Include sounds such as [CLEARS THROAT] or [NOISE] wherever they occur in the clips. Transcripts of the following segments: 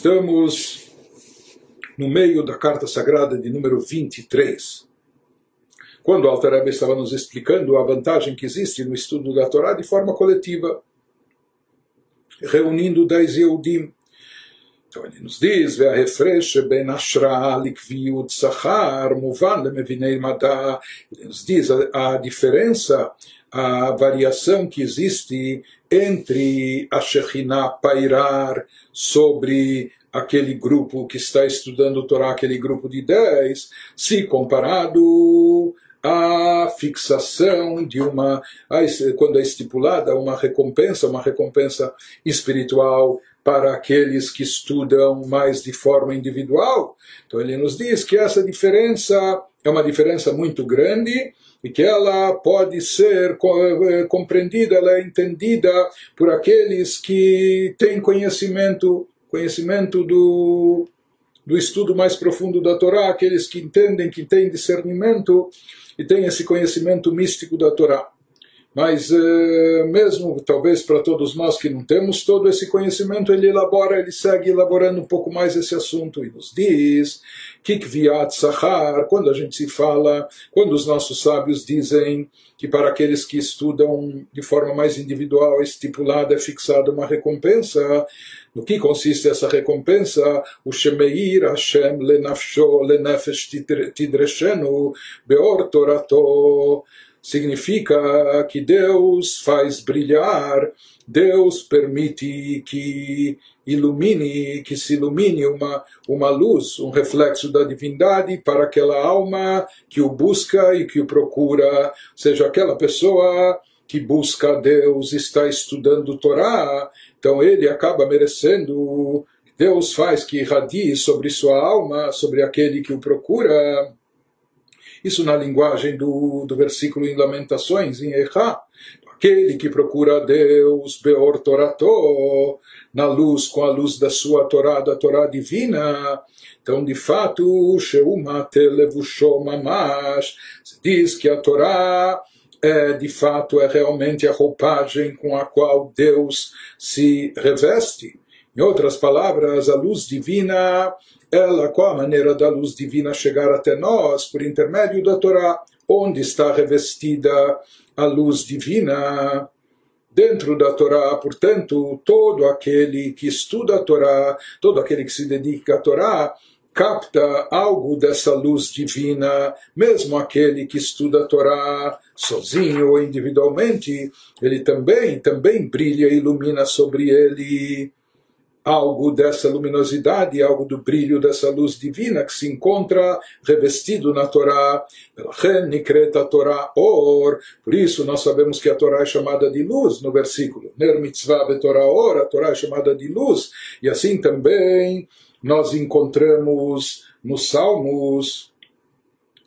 Estamos no meio da carta sagrada de número 23. Quando o Altareba estava nos explicando a vantagem que existe no estudo da Torá de forma coletiva, reunindo dez eudim Então ele nos diz: ben sahar muvan Ele nos diz a, a diferença a variação que existe entre a Shekhinah pairar sobre aquele grupo que está estudando o Torá, aquele grupo de dez, se comparado à fixação de uma, quando é estipulada uma recompensa, uma recompensa espiritual para aqueles que estudam mais de forma individual. Então ele nos diz que essa diferença é uma diferença muito grande e que ela pode ser eh, compreendida, ela é entendida por aqueles que têm conhecimento, conhecimento do, do estudo mais profundo da Torá, aqueles que entendem, que têm discernimento e têm esse conhecimento místico da Torá. Mas eh, mesmo talvez para todos nós que não temos todo esse conhecimento, ele elabora, ele segue elaborando um pouco mais esse assunto e nos diz Kikviat Sahar, quando a gente se fala, quando os nossos sábios dizem que para aqueles que estudam de forma mais individual, estipulada, é fixada uma recompensa, no que consiste essa recompensa? O Shemeir Hashem lenafsho lenefesh tidreshenu beor torato significa que Deus faz brilhar, Deus permite que ilumine, que se ilumine uma, uma luz, um reflexo da divindade para aquela alma que o busca e que o procura, seja aquela pessoa que busca Deus, está estudando Torá, então ele acaba merecendo, Deus faz que irradie sobre sua alma, sobre aquele que o procura, isso na linguagem do, do versículo em Lamentações, em Echá. Aquele que procura Deus, Beor Torato, na luz, com a luz da sua Torá, da Torá divina. Então, de fato, Sheumate se diz que a Torá é, de fato, é realmente a roupagem com a qual Deus se reveste. Em outras palavras, a luz divina ela, qual a maneira da luz divina chegar até nós por intermédio da Torá? Onde está revestida a luz divina? Dentro da Torá, portanto, todo aquele que estuda a Torá, todo aquele que se dedica à Torá, capta algo dessa luz divina, mesmo aquele que estuda a Torá sozinho ou individualmente, ele também, também brilha e ilumina sobre ele algo dessa luminosidade, algo do brilho dessa luz divina que se encontra revestido na Torá. Torá Or. Por isso nós sabemos que a Torá é chamada de luz no versículo. Ner mitzvah Torá Or, a Torá é chamada de luz. E assim também nós encontramos nos Salmos,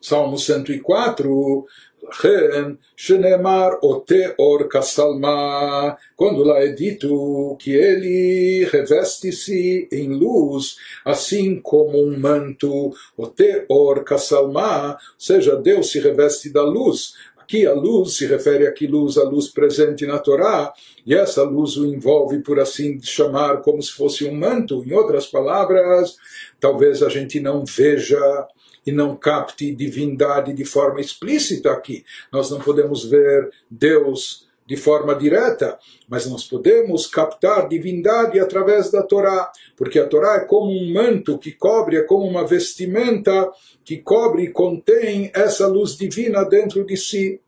Salmo 104, Lachem, Shenemar Oteor Kassalma, quando lá é dito que ele reveste-se em luz, assim como um manto, Oteor Kassalma, ou seja, Deus se reveste da luz, Aqui a luz se refere a que luz? A luz presente na Torá, e essa luz o envolve, por assim chamar, como se fosse um manto. Em outras palavras, talvez a gente não veja e não capte divindade de forma explícita aqui. Nós não podemos ver Deus de forma direta, mas nós podemos captar divindade através da Torá, porque a Torá é como um manto que cobre, é como uma vestimenta que cobre e contém essa luz divina dentro de si.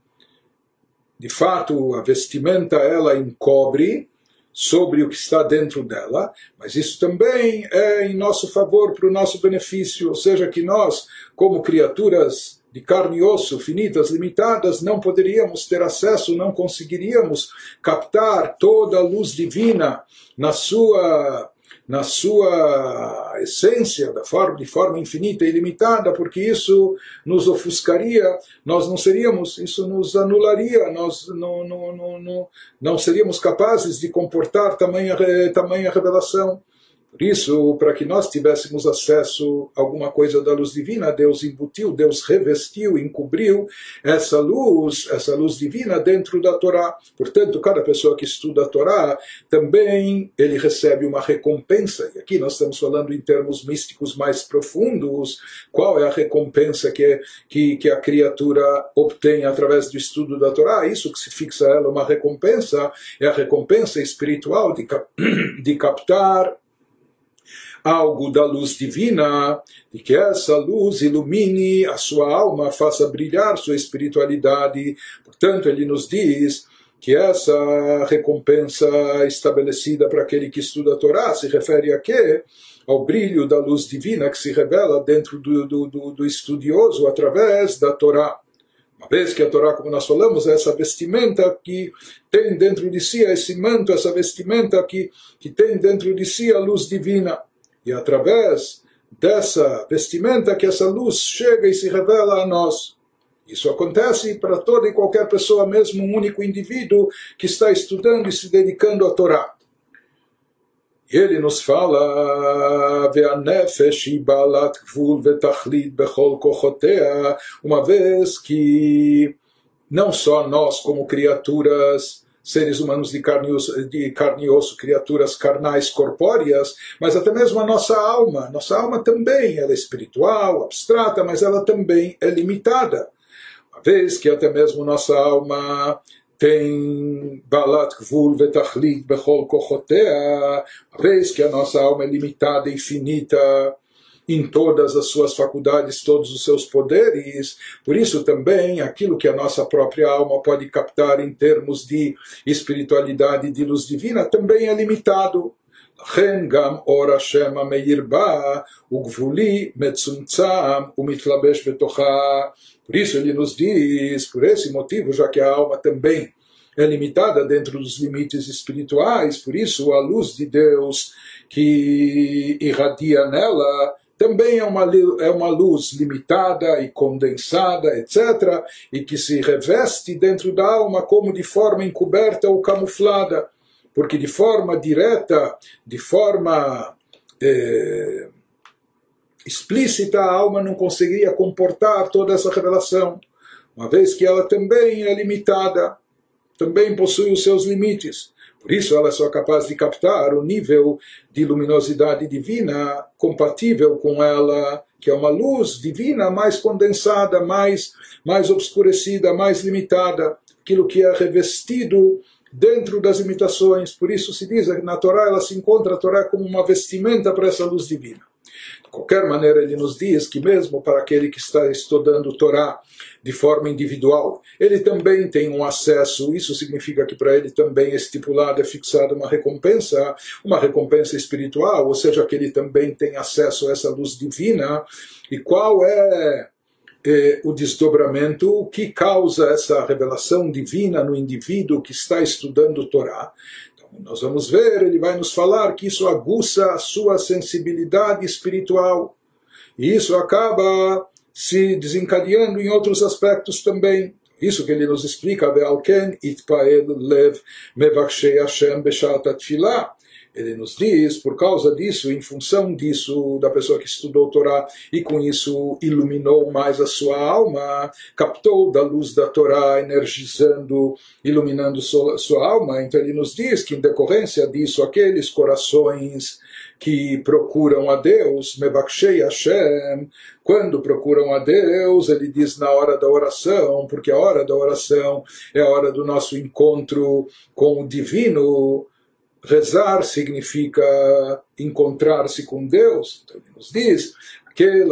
De fato, a vestimenta ela encobre, sobre o que está dentro dela, mas isso também é em nosso favor, para o nosso benefício, ou seja, que nós, como criaturas de carne e osso, finitas, limitadas, não poderíamos ter acesso, não conseguiríamos captar toda a luz divina na sua na sua essência, da forma, de forma infinita e ilimitada, porque isso nos ofuscaria, nós não seríamos, isso nos anularia, nós não, não, não, não, não seríamos capazes de comportar tamanha, tamanha revelação. Por isso, para que nós tivéssemos acesso a alguma coisa da luz divina, Deus embutiu, Deus revestiu, encobriu essa luz, essa luz divina dentro da Torá. Portanto, cada pessoa que estuda a Torá também ele recebe uma recompensa. E aqui nós estamos falando em termos místicos mais profundos. Qual é a recompensa que, que, que a criatura obtém através do estudo da Torá? Isso que se fixa ela uma recompensa é a recompensa espiritual de, [CLEARS THROAT] de captar algo da luz divina, e que essa luz ilumine a sua alma, faça brilhar sua espiritualidade. Portanto, ele nos diz que essa recompensa estabelecida para aquele que estuda a Torá se refere a quê? Ao brilho da luz divina que se revela dentro do, do, do, do estudioso através da Torá. Uma vez que a Torá, como nós falamos, é essa vestimenta que tem dentro de si, esse manto, essa vestimenta que, que tem dentro de si a luz divina. E através dessa vestimenta que essa luz chega e se revela a nós. Isso acontece para toda e qualquer pessoa, mesmo um único indivíduo que está estudando e se dedicando à Torá. E ele nos fala, uma vez que não só nós como criaturas seres humanos de carne, de carne e osso, criaturas carnais corpóreas, mas até mesmo a nossa alma. Nossa alma também ela é espiritual, abstrata, mas ela também é limitada. Uma vez que até mesmo nossa alma tem balat gvul vetachlit bechol kochotea, uma vez que a nossa alma é limitada e finita, em todas as suas faculdades, todos os seus poderes. Por isso também aquilo que a nossa própria alma pode captar em termos de espiritualidade de luz divina também é limitado. לכן גם אור השם המאיר בה הוא גבולי, מצומצם ומתלבש בתוכה. Por isso ele nos diz, por esse motivo, já que a alma também é limitada dentro dos limites espirituais, por isso a luz de Deus que irradia nela também é uma, é uma luz limitada e condensada, etc., e que se reveste dentro da alma como de forma encoberta ou camuflada, porque de forma direta, de forma é, explícita, a alma não conseguiria comportar toda essa revelação, uma vez que ela também é limitada, também possui os seus limites. Por isso, ela é só capaz de captar o nível de luminosidade divina compatível com ela, que é uma luz divina mais condensada, mais, mais obscurecida, mais limitada, aquilo que é revestido dentro das limitações. Por isso se diz que na Torá ela se encontra a Torá como uma vestimenta para essa luz divina. De qualquer maneira, ele nos diz que mesmo para aquele que está estudando Torá de forma individual, ele também tem um acesso, isso significa que para ele também é estipulado, é fixada uma recompensa, uma recompensa espiritual, ou seja, que ele também tem acesso a essa luz divina. E qual é eh, o desdobramento que causa essa revelação divina no indivíduo que está estudando Torá? Nós vamos ver, ele vai nos falar que isso aguça a sua sensibilidade espiritual. E isso acaba se desencadeando em outros aspectos também. Isso que ele nos explica, Be'alken itpael lev mevakshei Hashem beshat atfilah ele nos diz, por causa disso, em função disso, da pessoa que estudou Torá e com isso iluminou mais a sua alma, captou da luz da Torá, energizando, iluminando sua, sua alma. Então ele nos diz que, em decorrência disso, aqueles corações que procuram a Deus, Mebakshei Hashem, quando procuram a Deus, ele diz na hora da oração, porque a hora da oração é a hora do nosso encontro com o divino rezar significa encontrar-se com Deus. Então ele nos diz,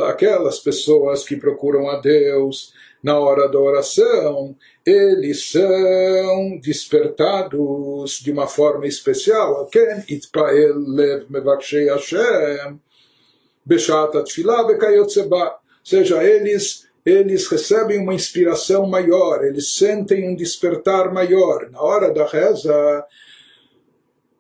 aquelas pessoas que procuram a Deus na hora da oração, eles são despertados de uma forma especial. lev Hashem Ou seja, eles eles recebem uma inspiração maior, eles sentem um despertar maior. Na hora da reza,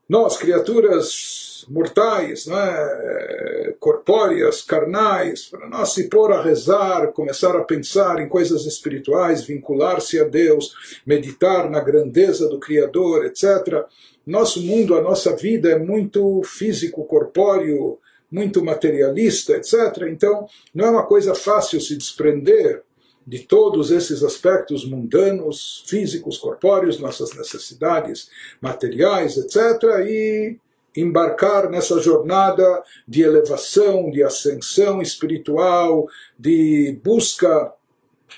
nós, criaturas mortais, né, corpóreas, carnais, para nós se pôr a rezar, começar a pensar em coisas espirituais, vincular-se a Deus, meditar na grandeza do Criador, etc. Nosso mundo, a nossa vida é muito físico, corpóreo, muito materialista, etc. Então, não é uma coisa fácil se desprender de todos esses aspectos mundanos, físicos, corpóreos, nossas necessidades materiais, etc., e embarcar nessa jornada de elevação, de ascensão espiritual, de busca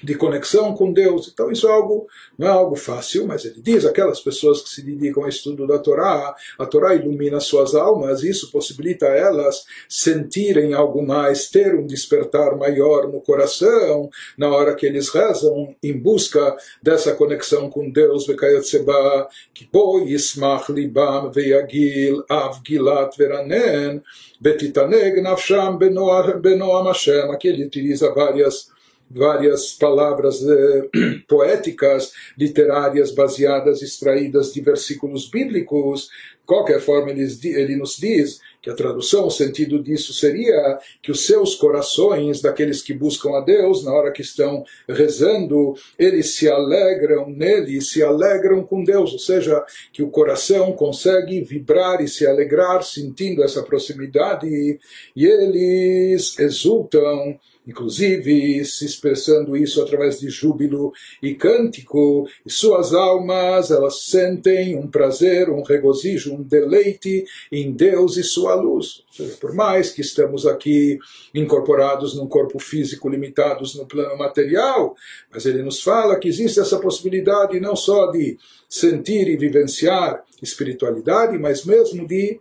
de conexão com Deus. Então isso é algo, não é algo fácil, mas ele diz aquelas pessoas que se dedicam ao estudo da Torá, a Torá ilumina suas almas, isso possibilita a elas sentirem algo mais, ter um despertar maior no coração, na hora que eles rezam em busca dessa conexão com Deus, Vekayotseba, Kibo Yismach Libam Veyagil Av Gilat Veranen, Betitaneg Nafsham Benoam Hashem, aqui ele utiliza várias várias palavras eh, [CLEARS THROAT] poéticas, literárias, baseadas, extraídas de versículos bíblicos. De qualquer forma, ele, ele nos diz que a tradução, o sentido disso seria que os seus corações, daqueles que buscam a Deus, na hora que estão rezando, eles se alegram nele, se alegram com Deus, ou seja, que o coração consegue vibrar e se alegrar sentindo essa proximidade e eles exultam inclusive se expressando isso através de júbilo e cântico, e suas almas elas sentem um prazer, um regozijo, um deleite em Deus e sua luz. Por mais que estamos aqui incorporados num corpo físico, limitados no plano material, mas ele nos fala que existe essa possibilidade não só de sentir e vivenciar espiritualidade, mas mesmo de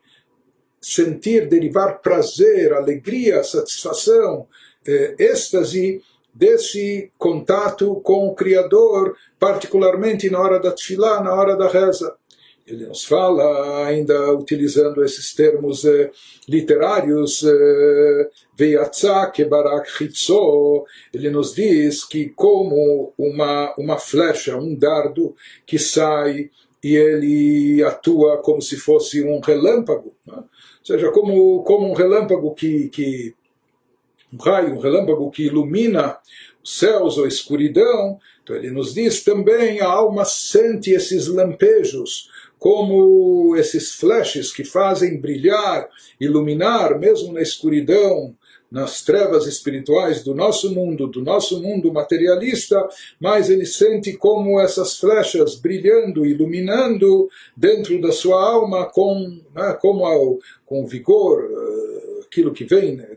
sentir, derivar prazer, alegria, satisfação, eh, êxtase desse contato com o Criador, particularmente na hora da tefilá, na hora da reza. Ele nos fala, ainda utilizando esses termos eh, literários, eh, Veiatzá kebarak chitzo, ele nos diz que como uma, uma flecha, um dardo que sai e ele atua como se fosse um relâmpago, né? Seja, como, como um relâmpago que, que um raio, um relâmpago que ilumina os céus ou a escuridão, então ele nos diz também a alma sente esses lampejos, como esses flashes que fazem brilhar, iluminar, mesmo na escuridão, nas trevas espirituais do nosso mundo, do nosso mundo materialista, mas ele sente como essas flechas brilhando, iluminando dentro da sua alma com, né, como ao, com vigor, eh, aquilo que vem, né,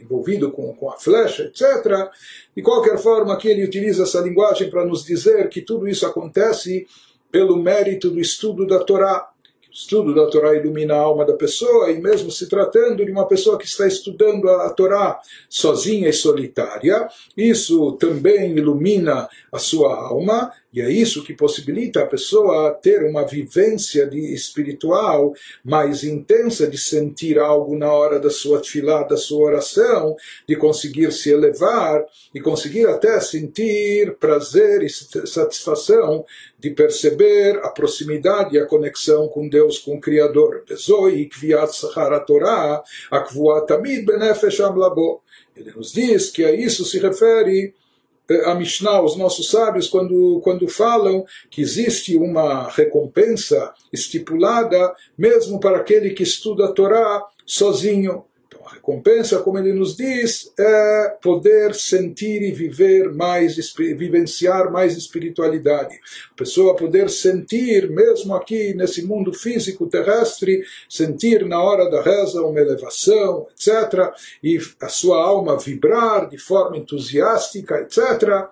envolvido com, com a flecha, etc. De qualquer forma, aqui ele utiliza essa linguagem para nos dizer que tudo isso acontece pelo mérito do estudo da Torá estudo da Torá ilumina a alma da pessoa, e mesmo se tratando de uma pessoa que está estudando a Torá sozinha e solitária, isso também ilumina a sua alma, e é isso que possibilita a pessoa ter uma vivência de espiritual mais intensa, de sentir algo na hora da sua tefilá, da sua oração, de conseguir se elevar e conseguir até sentir prazer e satisfação de perceber a proximidade e a conexão com Deus, com o Criador. Ele nos diz que a isso se refere a Mishnah, os nossos sábios, quando, quando falam que existe uma recompensa estipulada mesmo para aquele que estuda a Torá sozinho recompensa, como ele nos diz, é poder sentir e viver mais, vivenciar mais espiritualidade. A pessoa poder sentir, mesmo aqui nesse mundo físico terrestre, sentir na hora da reza uma elevação, etc. E a sua alma vibrar de forma entusiástica, etc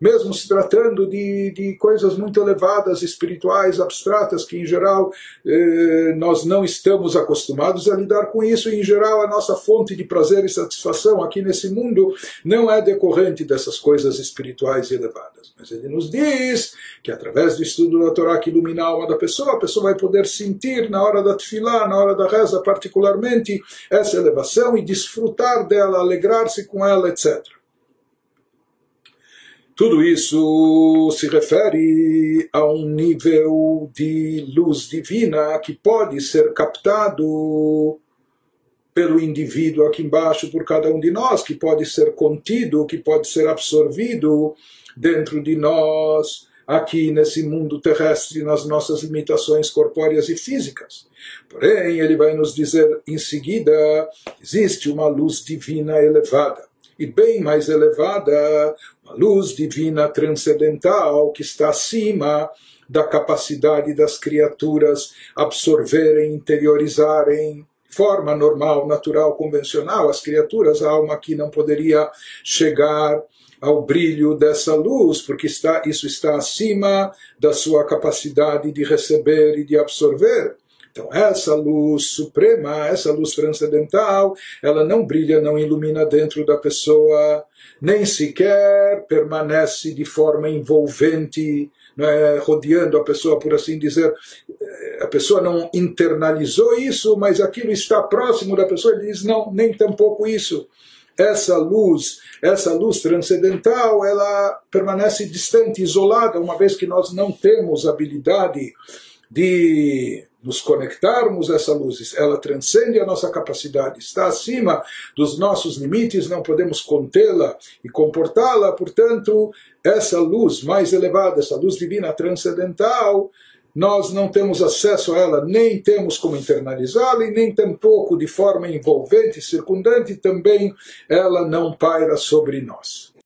mesmo se tratando de, de coisas muito elevadas, espirituais, abstratas, que em geral eh, nós não estamos acostumados a lidar com isso, e em geral a nossa fonte de prazer e satisfação aqui nesse mundo não é decorrente dessas coisas espirituais e elevadas. Mas ele nos diz que através do estudo da Torá que ilumina a alma da pessoa, a pessoa vai poder sentir na hora da tefilá, na hora da reza particularmente, essa elevação e desfrutar dela, alegrar-se com ela, etc. Tudo isso se refere a um nível de luz divina que pode ser captado pelo indivíduo aqui embaixo, por cada um de nós, que pode ser contido, que pode ser absorvido dentro de nós, aqui nesse mundo terrestre, nas nossas limitações corpóreas e físicas. Porém, ele vai nos dizer em seguida: existe uma luz divina elevada e bem mais elevada, luz divina transcendental que está acima da capacidade das criaturas absorverem, interiorizarem forma normal, natural, convencional, as criaturas, a alma aqui não poderia chegar ao brilho dessa luz, porque está, isso está acima da sua capacidade de receber e de absorver. Então, essa luz suprema, essa luz transcendental, ela não brilha, não ilumina dentro da pessoa, nem sequer permanece de forma envolvente, é, rodeando a pessoa, por assim dizer. A pessoa não internalizou isso, mas aquilo está próximo da pessoa. Ele diz: não, nem tampouco isso. Essa luz, essa luz transcendental, ela permanece distante, isolada, uma vez que nós não temos habilidade de nos conectarmos a essa luz, ela transcende a nossa capacidade, está acima dos nossos limites, não podemos contê-la e comportá-la, portanto, essa luz mais elevada, essa luz divina transcendental, nós não temos acesso a ela, nem temos como internalizá-la, e nem tampouco de forma envolvente, circundante, também ela não paira sobre nós.